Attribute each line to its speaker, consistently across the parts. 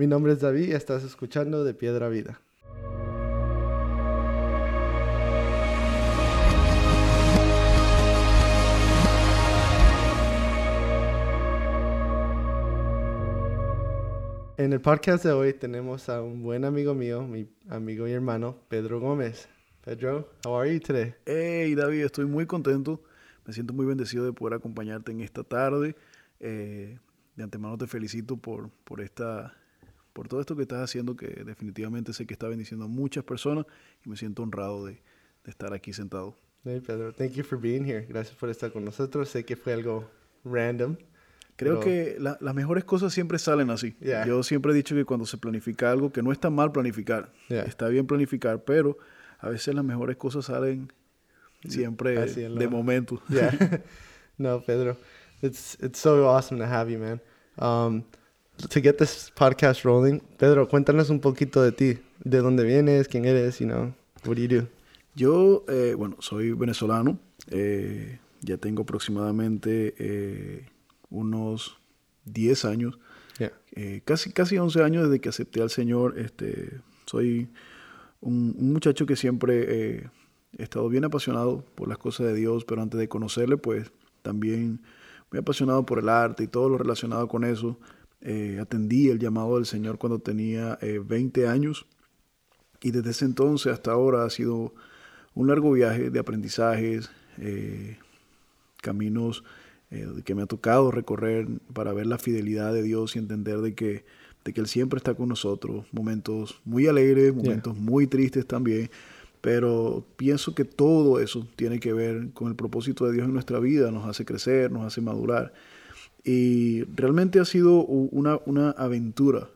Speaker 1: Mi nombre es David y estás escuchando De Piedra Vida. En el podcast de hoy tenemos a un buen amigo mío, mi amigo y hermano, Pedro Gómez. Pedro, how are you today?
Speaker 2: Hey David, estoy muy contento. Me siento muy bendecido de poder acompañarte en esta tarde. Eh, de antemano te felicito por, por, esta, por todo esto que estás haciendo, que definitivamente sé que está bendiciendo a muchas personas y me siento honrado de, de estar aquí sentado.
Speaker 1: Hey Pedro, thank you for being here. Gracias por estar con nosotros. Sé que fue algo random,
Speaker 2: Creo que las mejores cosas siempre salen así. Yo siempre he dicho que cuando se planifica algo, que no está mal planificar, está bien planificar, pero a veces las mejores cosas salen siempre de momento.
Speaker 1: no, Pedro, it's it's so awesome to have you, man. Um, to get this podcast rolling, Pedro, cuéntanos un poquito de ti, de dónde vienes, quién eres, you know, what do you do?
Speaker 2: Yo, eh, bueno, soy venezolano. Eh, ya tengo aproximadamente eh, unos 10 años, casi, casi 11 años desde que acepté al Señor. Este, soy un, muchacho que siempre he estado bien apasionado por las cosas de Dios, pero antes de conocerle, pues también muy apasionado por el arte y todo lo relacionado con eso. Eh, atendí el llamado del Señor cuando tenía 20 años y desde ese entonces hasta ahora ha sido un largo viaje de aprendizajes, caminos eh, que me ha tocado recorrer para ver la fidelidad de Dios y entender de que, de que Él siempre está con nosotros. Momentos muy alegres, momentos muy tristes también. Pero pienso que todo eso tiene que ver con el propósito de Dios en nuestra vida, nos hace crecer, nos hace madurar. Y realmente ha sido una, una aventura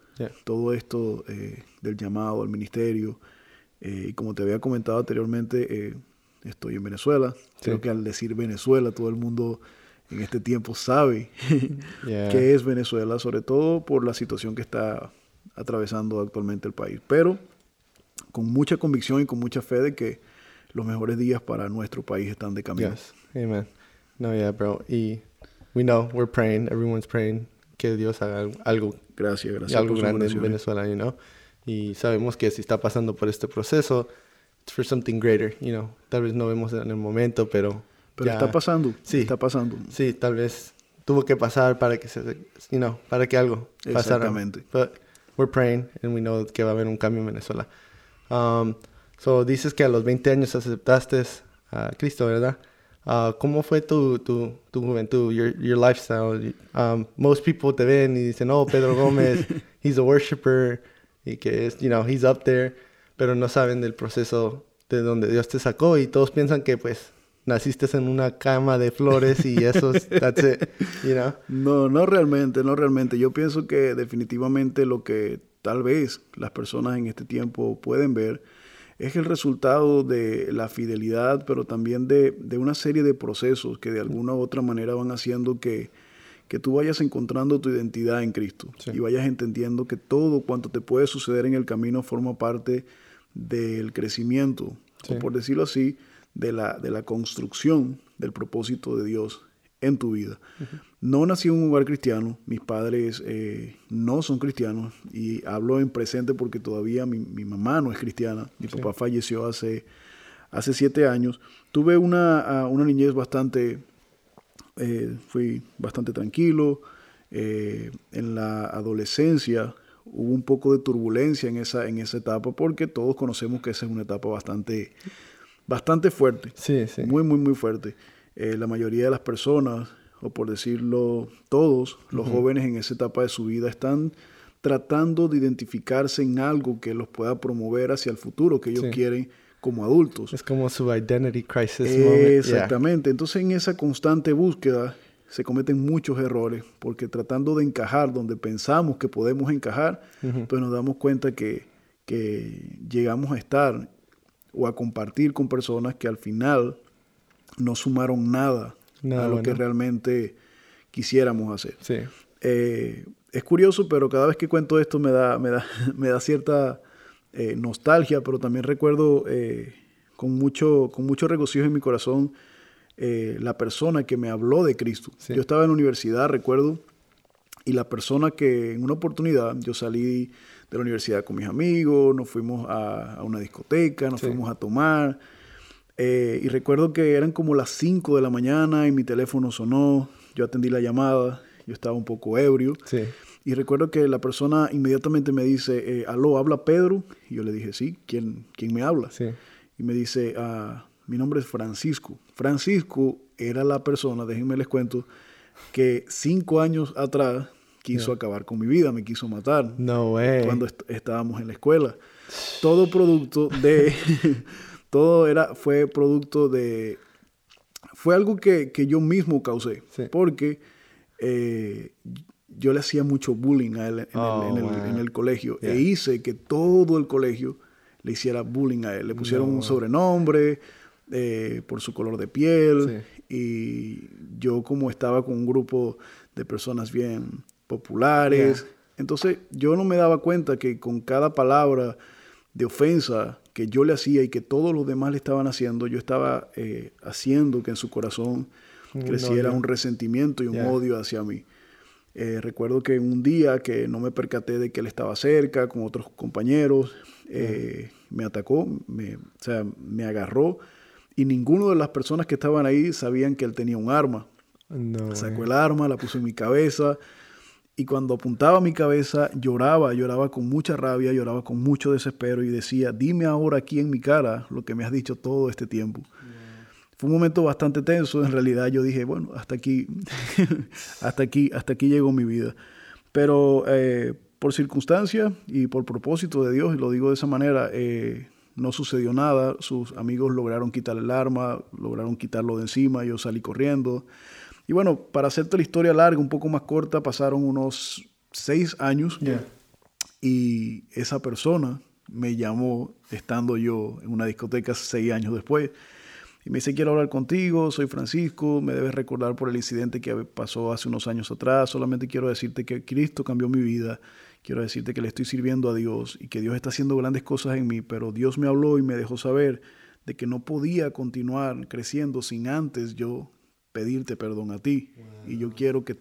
Speaker 2: todo esto eh, del llamado al ministerio. Eh, y como te había comentado anteriormente, estoy en Venezuela. Creo que al decir Venezuela todo el mundo en este tiempo sabe qué es Venezuela, sobre todo por la situación que está atravesando actualmente el país. Pero con mucha convicción y con mucha fe de que los mejores días para nuestro país están de camino.
Speaker 1: Yes. Amen. No, yeah, bro. Y we know, we're praying, everyone's praying que Dios haga algo.
Speaker 2: Gracias, gracias.
Speaker 1: Algo grande en Venezuela, you know. Y sabemos que si está pasando por este proceso, it's for something greater, you know. Tal vez no vemos en el momento, pero
Speaker 2: pero está pasando. Sí. Está pasando.
Speaker 1: Sí, tal vez tuvo que pasar para que se, you know, para que algo pasara.
Speaker 2: Exactamente.
Speaker 1: But we're praying and we know que va a haber un cambio en Venezuela. Um, so dices que a los 20 años aceptaste a Cristo, ¿verdad? Uh, ¿Cómo fue tu, tu, tu juventud, your, your lifestyle? Um, most people te ven y dicen, oh, Pedro Gómez, he's a worshiper, y que es, you know, he's up there, pero no saben del proceso de donde Dios te sacó y todos piensan que pues naciste en una cama de flores y eso es, that's it, you know?
Speaker 2: No, no realmente, no realmente. Yo pienso que definitivamente lo que tal vez las personas en este tiempo pueden ver es el resultado de la fidelidad, pero también de, de una serie de procesos que de alguna u otra manera van haciendo que, que tú vayas encontrando tu identidad en Cristo y vayas entendiendo que todo cuanto te puede suceder en el camino forma parte del crecimiento, o por decirlo así, de la, de la construcción del propósito de Dios en tu vida. No nací en un hogar cristiano, mis padres eh, no son cristianos y hablo en presente porque todavía mi, mamá no es cristiana, mi papá falleció hace, hace siete años. Tuve una, una niñez bastante, eh, fui bastante tranquilo. Eh, en la adolescencia hubo un poco de turbulencia en esa, en esa etapa porque todos conocemos que esa es una etapa bastante bastante fuerte.
Speaker 1: Sí, sí.
Speaker 2: Muy, muy, muy fuerte. Eh, la mayoría de las personas, o por decirlo todos, los jóvenes en esa etapa de su vida están tratando de identificarse en algo que los pueda promover hacia el futuro que ellos quieren como adultos.
Speaker 1: Es como su identity crisis.
Speaker 2: Exactamente. Entonces en esa constante búsqueda se cometen muchos errores porque tratando de encajar donde pensamos que podemos encajar, pues nos damos cuenta que, que llegamos a estar o a compartir con personas que al final no sumaron nada, a lo que realmente quisiéramos hacer.
Speaker 1: Sí.
Speaker 2: Eh, es curioso, pero cada vez que cuento esto me da, me da, me da cierta eh, nostalgia, pero también recuerdo eh, con, mucho, con mucho regocijo en mi corazón la persona que me habló de Cristo. Yo estaba en la universidad, recuerdo, Y la persona que en una oportunidad yo salí de la universidad con mis amigos, nos fuimos a, una discoteca, nos fuimos a tomar. Eh, y recuerdo que eran como las 5 de la mañana y mi teléfono sonó, yo atendí la llamada, yo estaba un poco ebrio. Y recuerdo que la persona inmediatamente me dice, eh, aló, ¿habla Pedro? Y yo le dije, sí, ¿quién, quién me habla? Y me dice, ah, mi nombre es Francisco. Francisco era la persona, déjenme les cuento, que cinco años atrás quiso acabar con mi vida, me quiso matar.
Speaker 1: No way.
Speaker 2: Cuando estábamos en la escuela. Todo producto de. todo era, fue producto de. Fue algo que, yo mismo causé. Porque eh, yo le hacía mucho bullying a él en, el, oh, colegio. E hice que todo el colegio le hiciera bullying a él. Le pusieron un sobrenombre eh, por su color de piel. Y yo como estaba con un grupo de personas bien populares. Entonces yo no me daba cuenta que con cada palabra de ofensa que yo le hacía y que todos los demás le estaban haciendo, yo estaba eh, haciendo que en su corazón creciera un resentimiento y un odio hacia mí. Eh, recuerdo que un día que no me percaté de que él estaba cerca con otros compañeros, eh, me atacó, me, o sea, me agarró y ninguno de las personas que estaban ahí sabían que él tenía un arma. Sacó el arma, la puso en mi cabeza y cuando apuntaba a mi cabeza lloraba, lloraba con mucha rabia, lloraba con mucho desespero y decía, dime ahora aquí en mi cara lo que me has dicho todo este tiempo. Fue un momento bastante tenso, en realidad yo dije, bueno, hasta aquí, hasta aquí, hasta aquí llegó mi vida. Pero eh, por circunstancia y por propósito de Dios, y lo digo de esa manera, eh, no sucedió nada. Sus amigos lograron quitar el arma, lograron quitarlo de encima, yo salí corriendo. Y bueno, para hacerte la historia larga, un poco más corta, pasaron unos seis años y esa persona me llamó estando yo en una discoteca seis años después. Y me dice, quiero hablar contigo, soy Francisco, me debes recordar por el incidente que pasó hace unos años atrás, solamente quiero decirte que Cristo cambió mi vida, quiero decirte que le estoy sirviendo a Dios y que Dios está haciendo grandes cosas en mí, pero Dios me habló y me dejó saber de que no podía continuar creciendo sin antes yo pedirte perdón a ti. Y yo quiero que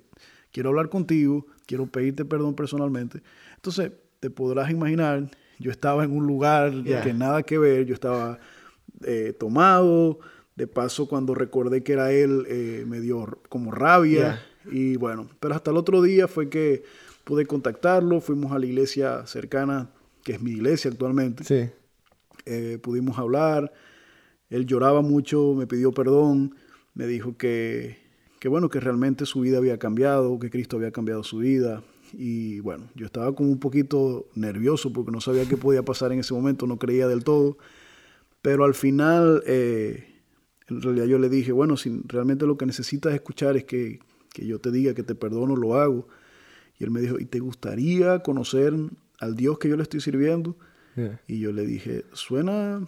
Speaker 2: quiero hablar contigo, quiero pedirte perdón personalmente. Entonces, te podrás imaginar, yo estaba en un lugar que nada que ver, yo estaba eh, tomado, de paso cuando recordé que era él, eh, me dio como rabia. Y bueno, pero hasta el otro día fue que pude contactarlo, fuimos a la iglesia cercana, que es mi iglesia actualmente.
Speaker 1: Sí.
Speaker 2: Eh, pudimos hablar, él lloraba mucho, me pidió perdón me dijo que, que, bueno, que realmente su vida había cambiado, que Cristo había cambiado su vida. Y bueno, yo estaba como un poquito nervioso porque no sabía qué podía pasar en ese momento, no creía del todo. Pero al final, eh, en realidad yo le dije, bueno, si realmente lo que necesitas escuchar es que, que yo te diga que te perdono, lo hago. Y él me dijo, ¿y te gustaría conocer al Dios que yo le estoy sirviendo? Y yo le dije, suena,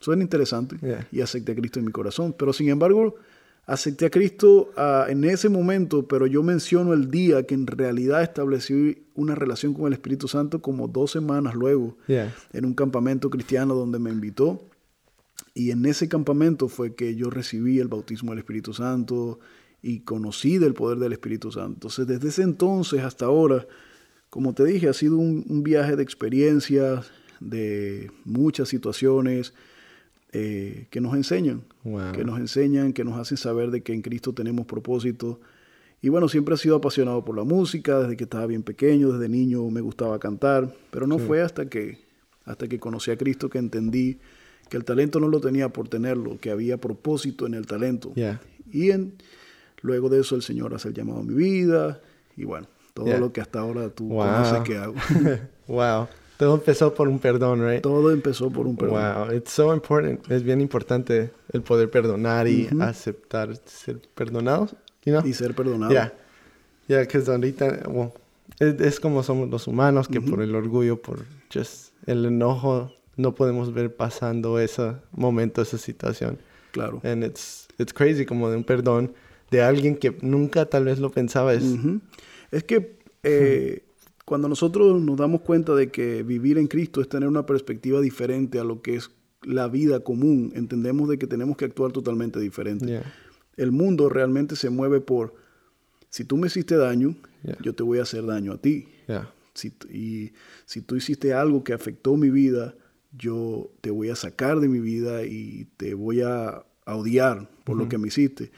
Speaker 2: suena interesante. Y acepté a Cristo en mi corazón. Pero sin embargo, acepté a Cristo ah, en ese momento, pero yo menciono el día que en realidad establecí una relación con el Espíritu Santo como dos semanas luego, en un campamento cristiano donde me invitó. Y en ese campamento fue que yo recibí el bautismo del Espíritu Santo y conocí del poder del Espíritu Santo. Entonces, desde ese entonces hasta ahora, como te dije, ha sido un, un viaje de experiencias, de muchas situaciones, eh, que nos enseñan, que nos enseñan, que nos hacen saber de que en Cristo tenemos propósito. Y bueno, siempre he sido apasionado por la música, desde que estaba bien pequeño, desde niño me gustaba cantar, pero no fue hasta que, hasta que conocí a Cristo que entendí que el talento no lo tenía por tenerlo, que había propósito en el talento. Y en, luego de eso el Señor hace el llamado a mi vida y bueno, todo lo que hasta ahora tú conoces que hago.
Speaker 1: wow. Todo empezó por un perdón, right?
Speaker 2: Todo empezó por un perdón.
Speaker 1: Wow, it's so important. Es bien importante el poder perdonar y aceptar ser perdonados, you know?
Speaker 2: Y ser perdonado.
Speaker 1: Yeah. Yeah, que ahorita, well, es, como somos los humanos que por el orgullo, por just el enojo, no podemos ver pasando ese momento, esa situación.
Speaker 2: Claro.
Speaker 1: And it's, it's crazy como de un perdón de alguien que nunca tal vez lo pensaba. Es,
Speaker 2: es que eh, cuando nosotros nos damos cuenta de que vivir en Cristo es tener una perspectiva diferente a lo que es la vida común, entendemos de que tenemos que actuar totalmente diferente. El mundo realmente se mueve por si tú me hiciste daño, yo te voy a hacer daño a ti.
Speaker 1: Yeah.
Speaker 2: Si, y si tú hiciste algo que afectó mi vida, yo te voy a sacar de mi vida y te voy a, odiar por lo que me hiciste.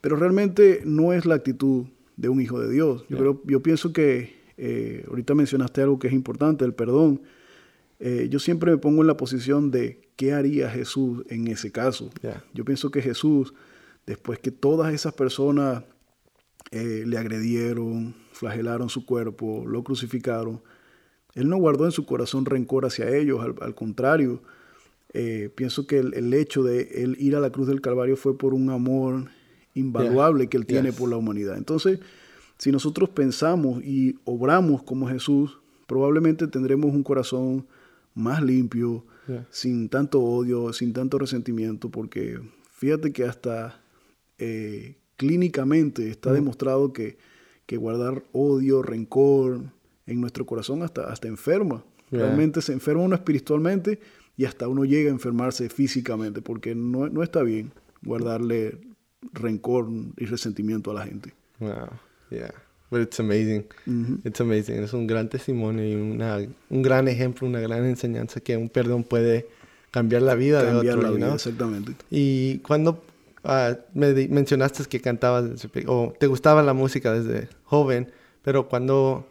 Speaker 2: Pero realmente no es la actitud de un hijo de Dios. Yo, creo, yo pienso que, eh, ahorita mencionaste algo que es importante, el perdón. Eh, yo siempre me pongo en la posición de qué haría Jesús en ese caso. Yo pienso que Jesús, después que todas esas personas eh, le agredieron, flagelaron su cuerpo, lo crucificaron, él no guardó en su corazón rencor hacia ellos, al, contrario, eh, pienso que el, hecho de él ir a la cruz del Calvario fue por un amor invaluable que él tiene por la humanidad. Entonces, si nosotros pensamos y obramos como Jesús, probablemente tendremos un corazón más limpio, sin tanto odio, sin tanto resentimiento, porque fíjate que hasta eh, clínicamente está demostrado que, que guardar odio, rencor, en nuestro corazón hasta, hasta enferma. Realmente se enferma uno espiritualmente y hasta uno llega a enfermarse físicamente porque no, no está bien guardarle rencor y resentimiento a la gente.
Speaker 1: Wow, yeah. But it's amazing. It's amazing. Es un gran testimonio y una, un gran ejemplo, una gran enseñanza que un perdón puede cambiar la vida de otro.
Speaker 2: La vida, exactamente.
Speaker 1: Y cuando ah, me mencionaste que cantabas o te gustaba la música desde joven, pero cuando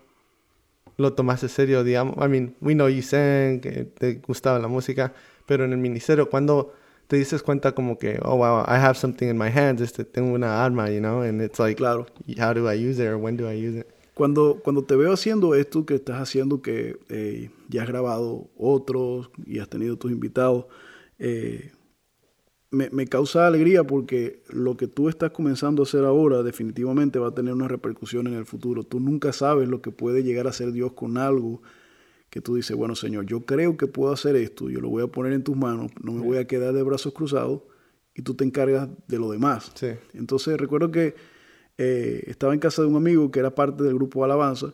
Speaker 1: lo tomaste serio, digamos. I mean, we know you sang, que te gustaba la música, pero en el ministerio, cuando te dices cuenta como que, oh, wow, I have something in my hands, este, tengo una arma, you know, and it's like,
Speaker 2: claro.
Speaker 1: how do I use it or when do I use it?
Speaker 2: Cuando, cuando te veo haciendo esto que estás haciendo, que eh, ya has grabado otros y has tenido tus invitados, eh, me, causa alegría porque lo que tú estás comenzando a hacer ahora definitivamente va a tener una repercusión en el futuro. Tú nunca sabes lo que puede llegar a hacer Dios con algo que tú dices, bueno Señor, yo creo que puedo hacer esto, yo lo voy a poner en tus manos, no me voy a quedar de brazos cruzados y tú te encargas de lo demás. Entonces recuerdo que eh, estaba en casa de un amigo que era parte del grupo Alabanza,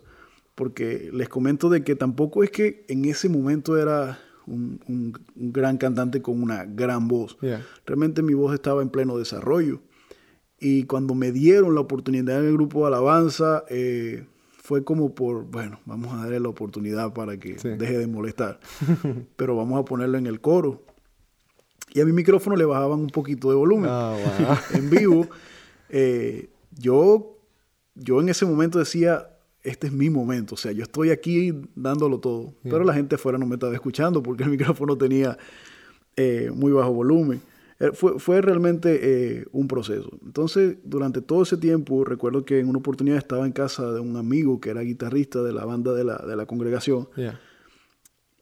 Speaker 2: porque les comento de que tampoco es que en ese momento era un, gran cantante con una gran voz. Realmente mi voz estaba en pleno desarrollo. Y cuando me dieron la oportunidad en el grupo alabanza, eh, fue como por, bueno, vamos a darle la oportunidad para que deje de molestar. Pero vamos a ponerlo en el coro. Y a mi micrófono le bajaban un poquito de volumen.
Speaker 1: Ah,
Speaker 2: en vivo. Eh, yo, yo en ese momento decía, este es mi momento, o sea, yo estoy aquí dándolo todo, pero la gente afuera no me estaba escuchando porque el micrófono tenía eh, muy bajo volumen. Eh, fue, fue, realmente eh, un proceso. Entonces, durante todo ese tiempo, recuerdo que en una oportunidad estaba en casa de un amigo que era guitarrista de la banda de la, de la congregación.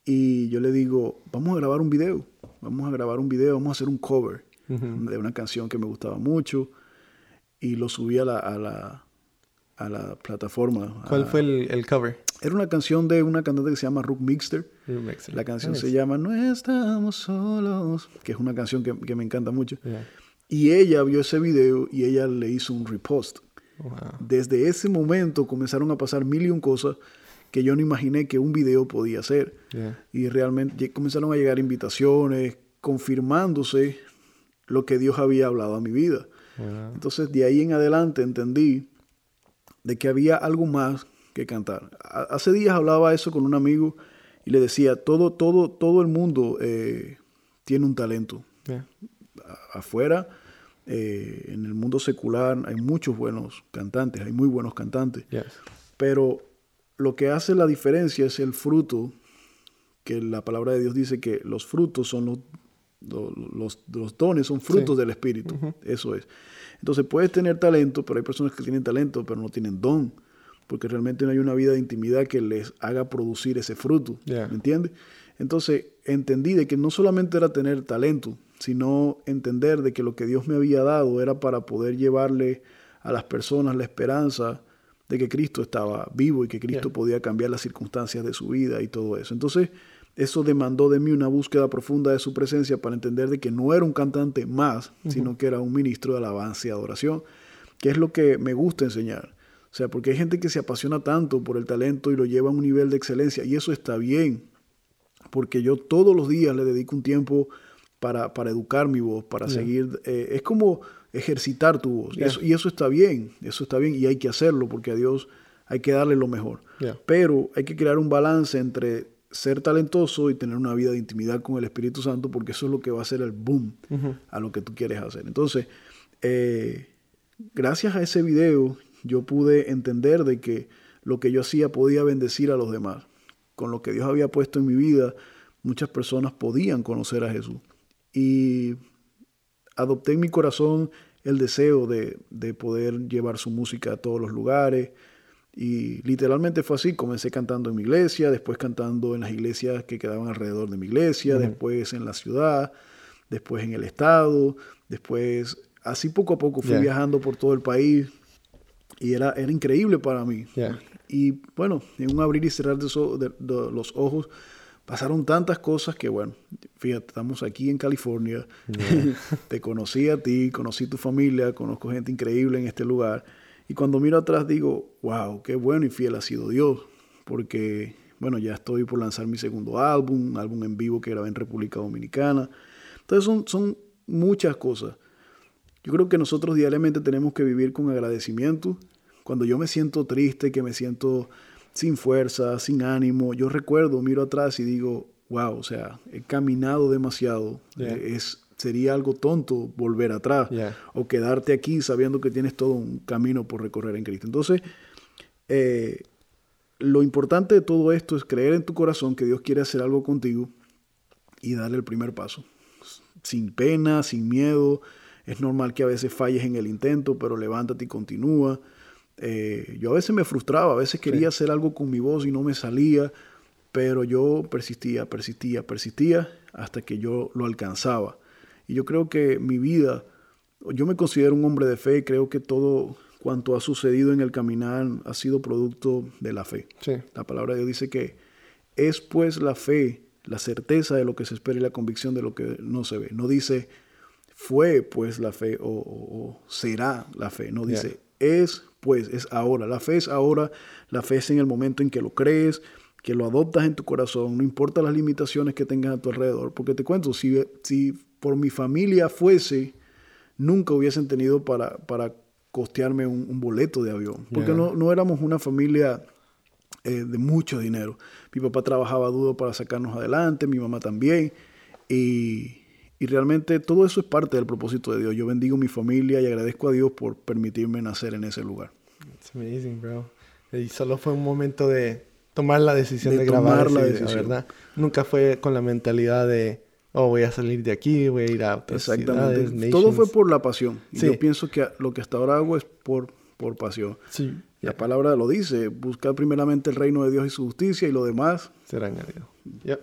Speaker 2: Y yo le digo, vamos a grabar un video, vamos a grabar un video, vamos a hacer un cover de una canción que me gustaba mucho. Y lo subí a la a la plataforma.
Speaker 1: ¿Cuál fue el, cover?
Speaker 2: Era una canción de una cantante que se llama Rook Mixter. La canción se llama No estamos solos, que es una canción que, me encanta mucho. Y ella vio ese video y ella le hizo un repost. Desde ese momento comenzaron a pasar mil y un cosas que yo no imaginé que un video podía hacer. Y realmente comenzaron a llegar invitaciones confirmándose lo que Dios había hablado a mi vida. Entonces de ahí en adelante entendí de que había algo más que cantar. Hace días hablaba eso con un amigo y le decía, todo, todo, todo el mundo eh, tiene un talento. Afuera, eh, en el mundo secular, hay muchos buenos cantantes, hay muy buenos cantantes. Pero lo que hace la diferencia es el fruto, que la palabra de Dios dice que los frutos son los, los, los dones, son frutos del Espíritu. Eso es. Entonces puedes tener talento, pero hay personas que tienen talento, pero no tienen don, porque realmente no hay una vida de intimidad que les haga producir ese fruto. ¿Me entiendes? Entonces entendí de que no solamente era tener talento, sino entender de que lo que Dios me había dado era para poder llevarle a las personas la esperanza de que Cristo estaba vivo y que Cristo podía cambiar las circunstancias de su vida y todo eso. Entonces, eso demandó de mí una búsqueda profunda de su presencia para entender de que no era un cantante más, sino que era un ministro de alabanza y adoración, que es lo que me gusta enseñar. O sea, porque hay gente que se apasiona tanto por el talento y lo lleva a un nivel de excelencia, y eso está bien, porque yo todos los días le dedico un tiempo para, para educar mi voz, para seguir. Eh, es como ejercitar tu voz. y eso está bien, eso está bien y hay que hacerlo porque a Dios hay que darle lo mejor. Pero hay que crear un balance entre ser talentoso y tener una vida de intimidad con el Espíritu Santo porque eso es lo que va a ser el boom a lo que tú quieres hacer. Entonces, eh, gracias a ese video yo pude entender de que lo que yo hacía podía bendecir a los demás. Con lo que Dios había puesto en mi vida, muchas personas podían conocer a Jesús. Y adopté en mi corazón el deseo de, poder llevar su música a todos los lugares. Y literalmente fue así, comencé cantando en mi iglesia, después cantando en las iglesias que quedaban alrededor de mi iglesia, después en la ciudad, después en el estado, después así poco a poco fui viajando por todo el país y era, era increíble para mí. Y bueno, en un abrir y cerrar de, los ojos pasaron tantas cosas que bueno, fíjate, estamos aquí en California, te conocí a ti, conocí tu familia, conozco gente increíble en este lugar. Y cuando miro atrás digo, wow, qué bueno y fiel ha sido Dios, porque bueno, ya estoy por lanzar mi segundo álbum, un álbum en vivo que grabé en República Dominicana. Entonces son, son muchas cosas. Yo creo que nosotros diariamente tenemos que vivir con agradecimiento. Cuando yo me siento triste, que me siento sin fuerza, sin ánimo, yo recuerdo, miro atrás y digo, wow, o sea, he caminado demasiado. Es, sería algo tonto volver atrás o quedarte aquí sabiendo que tienes todo un camino por recorrer en Cristo. Entonces, eh, lo importante de todo esto es creer en tu corazón que Dios quiere hacer algo contigo y darle el primer paso. Sin pena, sin miedo, es normal que a veces falles en el intento, pero levántate y continúa. Eh, yo a veces me frustraba, a veces quería hacer algo con mi voz y no me salía, pero yo persistía, persistía, persistía hasta que yo lo alcanzaba. Y yo creo que mi vida, yo me considero un hombre de fe, creo que todo cuanto ha sucedido en el caminar ha sido producto de la fe. La palabra de Dios dice que es pues la fe, la certeza de lo que se espera y la convicción de lo que no se ve. No dice fue pues la fe o, será la fe. No dice es pues, es ahora. La fe es ahora, la fe es en el momento en que lo crees, que lo adoptas en tu corazón, no importa las limitaciones que tengas a tu alrededor. Porque te cuento, si, si por mi familia fuese, nunca hubiesen tenido para, para costearme un, boleto de avión. Porque no, no éramos una familia eh, de mucho dinero. Mi papá trabajaba duro para sacarnos adelante, mi mamá también. Y, y realmente todo eso es parte del propósito de Dios. Yo bendigo mi familia y agradezco a Dios por permitirme nacer en ese lugar.
Speaker 1: It's amazing, bro. Y solo fue un momento de tomar la decisión de, grabar la decisión. ¿verdad? Nunca fue con la mentalidad de, oh, voy a salir de aquí, voy a ir a otras Exactamente.
Speaker 2: Todo fue por la pasión. Yo pienso que lo que hasta ahora hago es por, por pasión. Sí. La palabra lo dice, buscar primeramente el reino de Dios y su justicia y lo demás
Speaker 1: será añadido. Yep.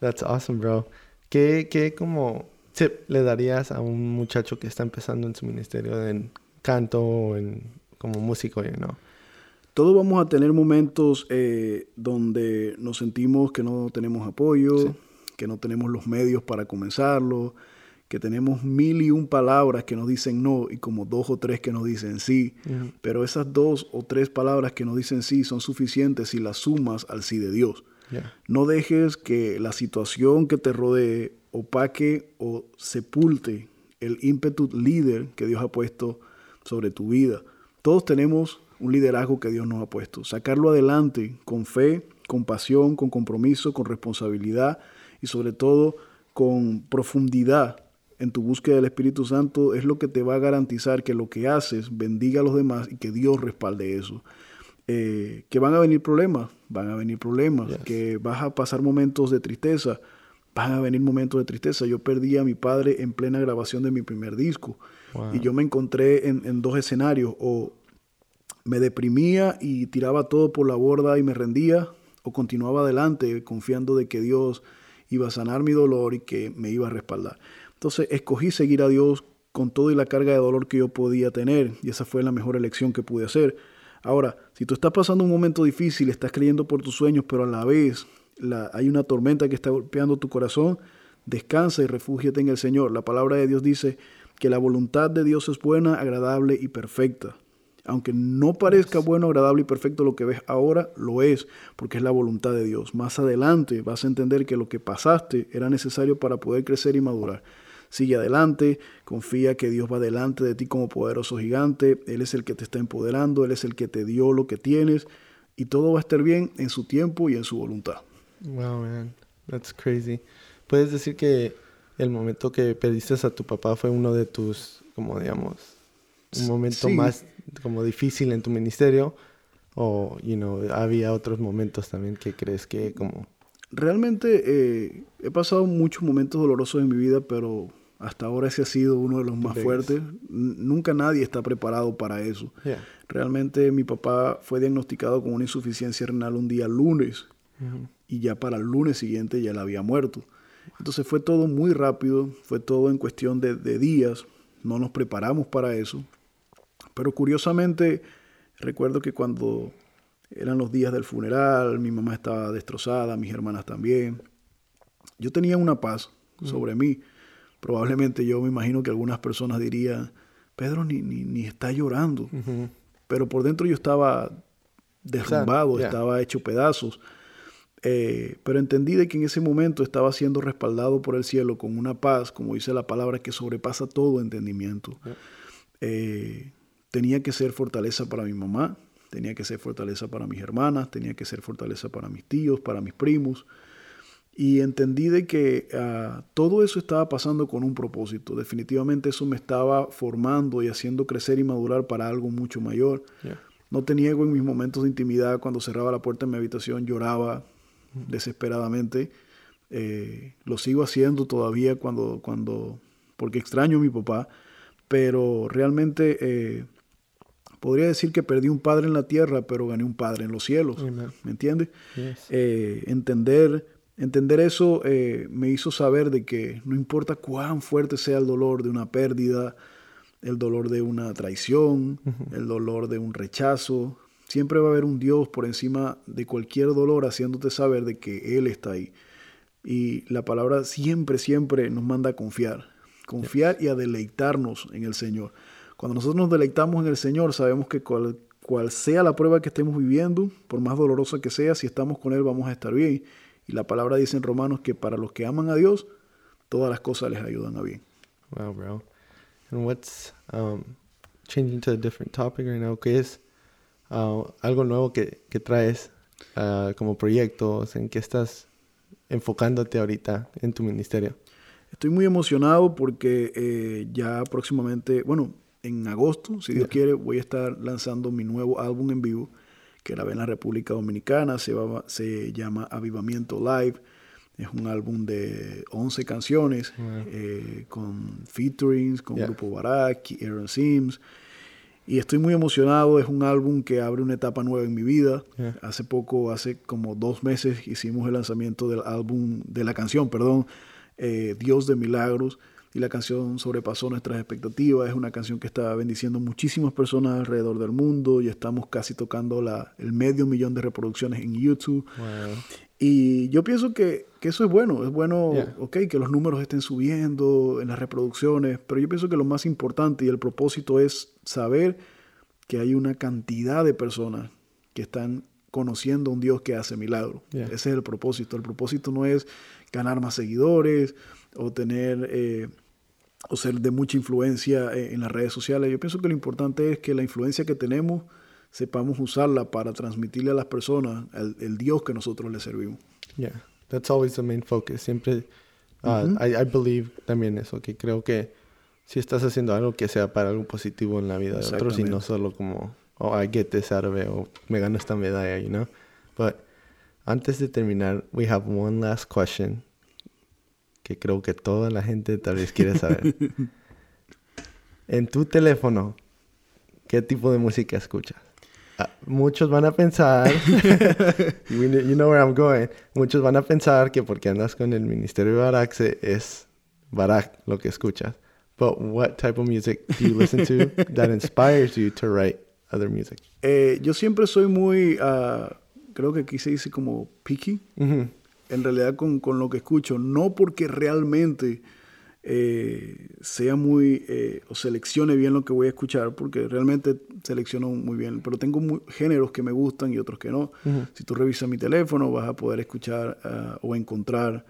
Speaker 1: That's awesome, bro. ¿Qué, qué como tip le darías a un muchacho que está empezando en su ministerio en canto o en, como músico? ¿no?
Speaker 2: Todos vamos a tener momentos eh, donde nos sentimos que no tenemos apoyo, que no tenemos los medios para comenzarlo, que tenemos mil y un palabras que nos dicen no y como dos o tres que nos dicen sí, pero esas dos o tres palabras que nos dicen sí son suficientes si las sumas al sí de Dios. No dejes que la situación que te rodee opaque o sepulte el ímpetu líder que Dios ha puesto sobre tu vida. Todos tenemos un liderazgo que Dios nos ha puesto. Sacarlo adelante con fe, con pasión, con compromiso, con responsabilidad y sobre todo con profundidad en tu búsqueda del Espíritu Santo es lo que te va a garantizar que lo que haces bendiga a los demás y que Dios respalde eso. Eh, que van a venir problemas, van a venir problemas, que vas a pasar momentos de tristeza, van a venir momentos de tristeza. Yo perdí a mi padre en plena grabación de mi primer disco y yo me encontré en, dos escenarios, o me deprimía y tiraba todo por la borda y me rendía, o continuaba adelante confiando de que Dios iba a sanar mi dolor y que me iba a respaldar. Entonces escogí seguir a Dios con todo y la carga de dolor que yo podía tener y esa fue la mejor elección que pude hacer Ahora, si tú estás pasando un momento difícil, estás creyendo por tus sueños, pero a la vez hay una tormenta que está golpeando tu corazón, descansa y refúgiate en el Señor. La palabra de Dios dice que la voluntad de Dios es buena, agradable y perfecta. Aunque no parezca bueno, agradable y perfecto lo que ves ahora, lo es, porque es la voluntad de Dios. Más adelante vas a entender que lo que pasaste era necesario para poder crecer y madurar. Sigue adelante, confía que Dios va delante de ti como poderoso gigante, Él es el que te está empoderando, Él es el que te dio lo que tienes y todo va a estar bien en su tiempo y en su voluntad.
Speaker 1: Wow, man, that's crazy. ¿Puedes decir que el momento que pediste a tu papá fue uno de tus, como digamos, un momento más como difícil en tu ministerio? O, you know, había otros momentos también que crees que como...
Speaker 2: Realmente eh, he pasado muchos momentos dolorosos en mi vida, pero hasta ahora ese ha sido uno de los más fuertes. nunca nadie está preparado para eso. Realmente mi papá fue diagnosticado con una insuficiencia renal un día lunes y ya para el lunes siguiente ya él había muerto. Entonces fue todo muy rápido, fue todo en cuestión de, de días, no nos preparamos para eso. Pero curiosamente recuerdo que cuando eran los días del funeral, mi mamá estaba destrozada, mis hermanas también, yo tenía una paz sobre mí. Probablemente yo me imagino que algunas personas dirían, Pedro ni, ni, está llorando. Pero por dentro yo estaba derrumbado, estaba hecho pedazos. Eh, pero entendí de que en ese momento estaba siendo respaldado por el cielo con una paz, como dice la palabra, que sobrepasa todo entendimiento. Eh, tenía que ser fortaleza para mi mamá, tenía que ser fortaleza para mis hermanas, tenía que ser fortaleza para mis tíos, para mis primos. Y entendí de que ah, todo eso estaba pasando con un propósito. Definitivamente eso me estaba formando y haciendo crecer y madurar para algo mucho mayor. No te niego en mis momentos de intimidad, cuando cerraba la puerta en mi habitación, lloraba desesperadamente. Eh, lo sigo haciendo todavía cuando, cuando, porque extraño a mi papá, pero realmente eh, podría decir que perdí un padre en la tierra, pero gané un padre en los cielos. ¿Me entiendes? Eh, entender Entender eso eh, me hizo saber de que no importa cuán fuerte sea el dolor de una pérdida, el dolor de una traición, el dolor de un rechazo, siempre va a haber un Dios por encima de cualquier dolor haciéndote saber de que Él está ahí. Y la palabra siempre, siempre nos manda a confiar, confiar y a deleitarnos en el Señor. Cuando nosotros nos deleitamos en el Señor, sabemos que cual, cual sea la prueba que estemos viviendo, por más dolorosa que sea, si estamos con Él vamos a estar bien y la palabra dice en Romanos que para los que aman a Dios, todas las cosas les ayudan a bien.
Speaker 1: Wow, bro. And what's um, changing to a different topic right now? ¿Qué es uh, algo nuevo que, que traes uh, como proyectos? ¿En qué estás enfocándote ahorita en tu ministerio?
Speaker 2: Estoy muy emocionado porque eh, ya próximamente, bueno, en agosto, si Dios quiere, voy a estar lanzando mi nuevo álbum en vivo que grabé en la República Dominicana, se, se llama Avivamiento Live. Es un álbum de 11 canciones eh, con featurings, con Grupo Barak, Aaron Sims. Y estoy muy emocionado, es un álbum que abre una etapa nueva en mi vida. Hace poco, hace como dos meses, hicimos el lanzamiento del álbum, de la canción, perdón, eh, Dios de Milagros y la canción sobrepasó nuestras expectativas. Es una canción que está bendiciendo muchísimas personas alrededor del mundo y estamos casi tocando la, el medio millón de reproducciones en YouTube. Y yo pienso que, que, eso es bueno, es bueno, ok, que los números estén subiendo en las reproducciones, pero yo pienso que lo más importante y el propósito es saber que hay una cantidad de personas que están conociendo a un Dios que hace milagros. Ese es el propósito. El propósito no es ganar más seguidores o tener eh, o ser de mucha influencia eh, en las redes sociales. Yo pienso que lo importante es que la influencia que tenemos sepamos usarla para transmitirle a las personas el, Dios que nosotros le servimos.
Speaker 1: Yeah, that's always the main focus. Siempre, uh, I, I, believe también eso, que creo que si estás haciendo algo que sea para algo positivo en la vida de otros y no solo como, oh, I get this out of it, o me gano esta medalla, you know. But antes de terminar, we have one last question que creo que toda la gente tal vez quiere saber. en tu teléfono, ¿qué tipo de música escuchas? Ah, muchos van a pensar, you know where I'm going, muchos van a pensar que porque andas con el Ministerio de Barak es Barak lo que escuchas. But what type of music do you listen to that inspires you to write other music?
Speaker 2: Eh, yo siempre soy muy, uh, creo que aquí se dice como picky en realidad con, lo que escucho, no porque realmente eh, sea muy eh, o seleccione bien lo que voy a escuchar, porque realmente selecciono muy bien, pero tengo géneros que me gustan y otros que no. Si tú revisas mi teléfono vas a poder escuchar ah, o encontrar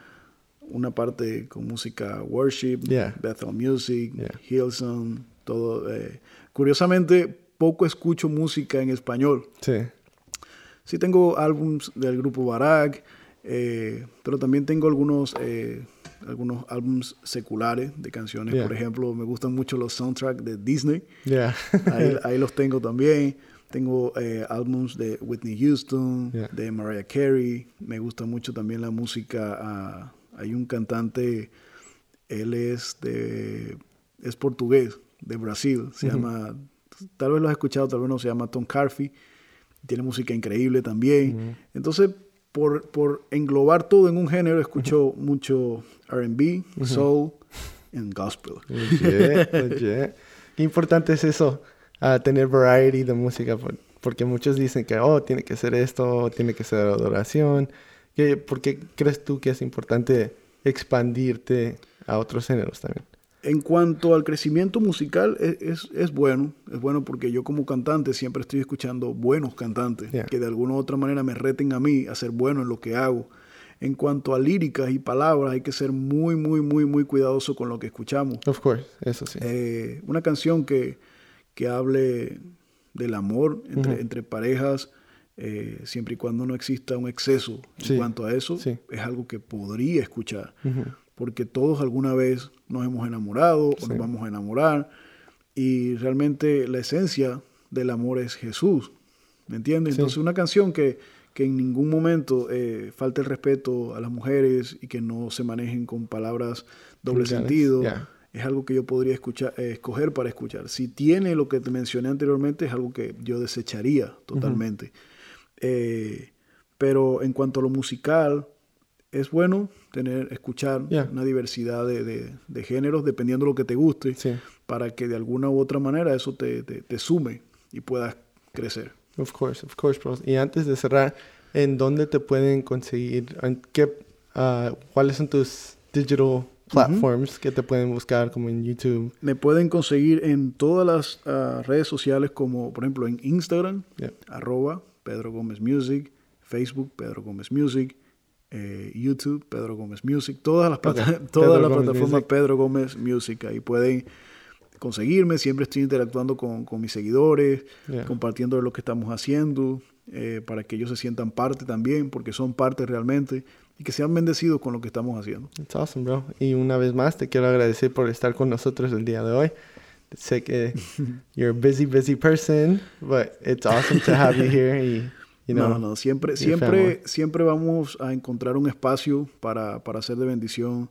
Speaker 2: una parte con música worship,
Speaker 1: Yeah.
Speaker 2: Bethel Music,
Speaker 1: Yeah.
Speaker 2: Hillsong, todo. eh, Curiosamente, poco escucho música en español.
Speaker 1: Sí.
Speaker 2: Sí tengo álbums del grupo Barak, eh, pero también tengo algunos, eh, algunos álbums seculares de canciones.
Speaker 1: Yeah.
Speaker 2: Por ejemplo, me gustan mucho los soundtracks de Disney.
Speaker 1: Yeah.
Speaker 2: Ahí, ahí los tengo también. Tengo eh, álbums de Whitney Houston,
Speaker 1: Yeah.
Speaker 2: de Mariah Carey. Me gusta mucho también la música. ah, hay un cantante, él es de es portugués, de Brasil. Se llama, tal vez lo has escuchado, tal vez no, se llama Tom Carfi. Tiene música increíble también. Entonces, por, por englobar todo en un género, escucho mucho RB, soul y gospel.
Speaker 1: Legit, legit. Qué importante es eso, ah, tener variety de música, por- porque muchos dicen que, oh, tiene que ser esto, tiene que ser adoración. ¿Qué- ¿Por qué crees tú que es importante expandirte a otros géneros también?
Speaker 2: En cuanto al crecimiento musical, es, es, es bueno. Es bueno porque yo como cantante siempre estoy escuchando buenos cantantes
Speaker 1: Yeah.
Speaker 2: que de alguna u otra manera me reten a mí a ser bueno en lo que hago. En cuanto a líricas y palabras, hay que ser muy, muy, muy, muy cuidadoso con lo que escuchamos.
Speaker 1: Of course, eso sí.
Speaker 2: Eh, una canción que, que hable del amor entre,
Speaker 1: Ujú.
Speaker 2: entre parejas, eh, siempre y cuando no exista un exceso en
Speaker 1: Sí,
Speaker 2: cuanto a eso,
Speaker 1: sí.
Speaker 2: es algo que podría escuchar
Speaker 1: Ujú.
Speaker 2: Porque todos alguna vez nos hemos enamorado o nos vamos a enamorar y realmente la esencia del amor es Jesús, ¿me entiendes?
Speaker 1: Sí.
Speaker 2: Entonces una canción que, que en ningún momento eh, falte el respeto a las mujeres y que no se manejen con palabras doble
Speaker 1: Vulgares,
Speaker 2: sentido,
Speaker 1: yeah.
Speaker 2: es algo que yo podría escuchar, eh, escoger para escuchar. Si tiene lo que te mencioné anteriormente, es algo que yo desecharía totalmente. Eh, pero en cuanto a lo musical, es bueno tener, escuchar
Speaker 1: Yeah.
Speaker 2: una diversidad de, de- de géneros dependiendo de lo que te guste,
Speaker 1: Sí,
Speaker 2: para que de alguna u otra manera eso te, te- te sume y puedas crecer.
Speaker 1: of course, of course, bros. Y antes de cerrar, ¿en dónde te pueden conseguir? ¿En qué, ah, ¿Cuáles son tus digital platforms que te pueden buscar como en YouTube?
Speaker 2: Me pueden conseguir en todas las ah, redes sociales como por ejemplo en Instagram,
Speaker 1: Yeah.
Speaker 2: arroba Pedro Gómez Music, Facebook Pedro Gómez Music, eh, YouTube Pedro Gómez Music, todas las, plata-
Speaker 1: Ok,
Speaker 2: todas
Speaker 1: Pedro
Speaker 2: las
Speaker 1: Gómez
Speaker 2: plataformas. Pedro Gómez Music. Ahí pueden conseguirme, siempre estoy interactuando con, con mis seguidores,
Speaker 1: Yeah.
Speaker 2: compartiendo lo que estamos haciendo, eh, para que ellos se sientan parte también, porque son parte realmente, y que sean bendecidos con lo que estamos haciendo.
Speaker 1: It's awesome, bro. Y una vez más te quiero agradecer por estar con nosotros el día de hoy. Sé que you're a busy, busy person, but it's awesome to have you here. Y, you know,
Speaker 2: no, no, siempre,
Speaker 1: your family.
Speaker 2: siempre, siempre vamos a encontrar un espacio para, para hacer de bendición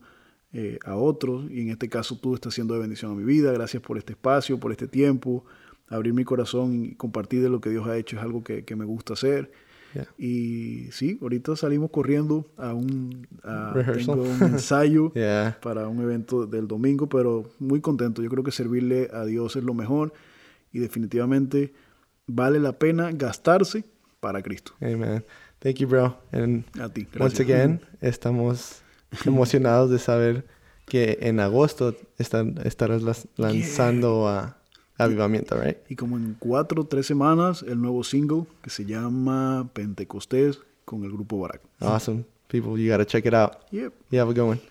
Speaker 2: eh, a otros. Y en este caso tú estás siendo de bendición a mi vida. Gracias por este espacio, por este tiempo. Abrir mi corazón y compartir de lo que Dios ha hecho es algo que, que me gusta hacer.
Speaker 1: Yeah.
Speaker 2: Y sí, ahorita salimos corriendo a un, a- tengo un ensayo
Speaker 1: Yeah.
Speaker 2: para un evento del domingo, pero muy contento. Yo creo que servirle a Dios es lo mejor y definitivamente vale la pena gastarse para Cristo.
Speaker 1: Amen. Thank you, bro. And
Speaker 2: A ti.
Speaker 1: once
Speaker 2: Gracias.
Speaker 1: again, estamos emocionados de saber que en agosto están, estarás lanzando a Avivamiento, right?
Speaker 2: Y como en cuatro o tres semanas, el nuevo single que se llama Pentecostés con el grupo Barak.
Speaker 1: Awesome. People, you got to check it out.
Speaker 2: Yep.
Speaker 1: You have a good one.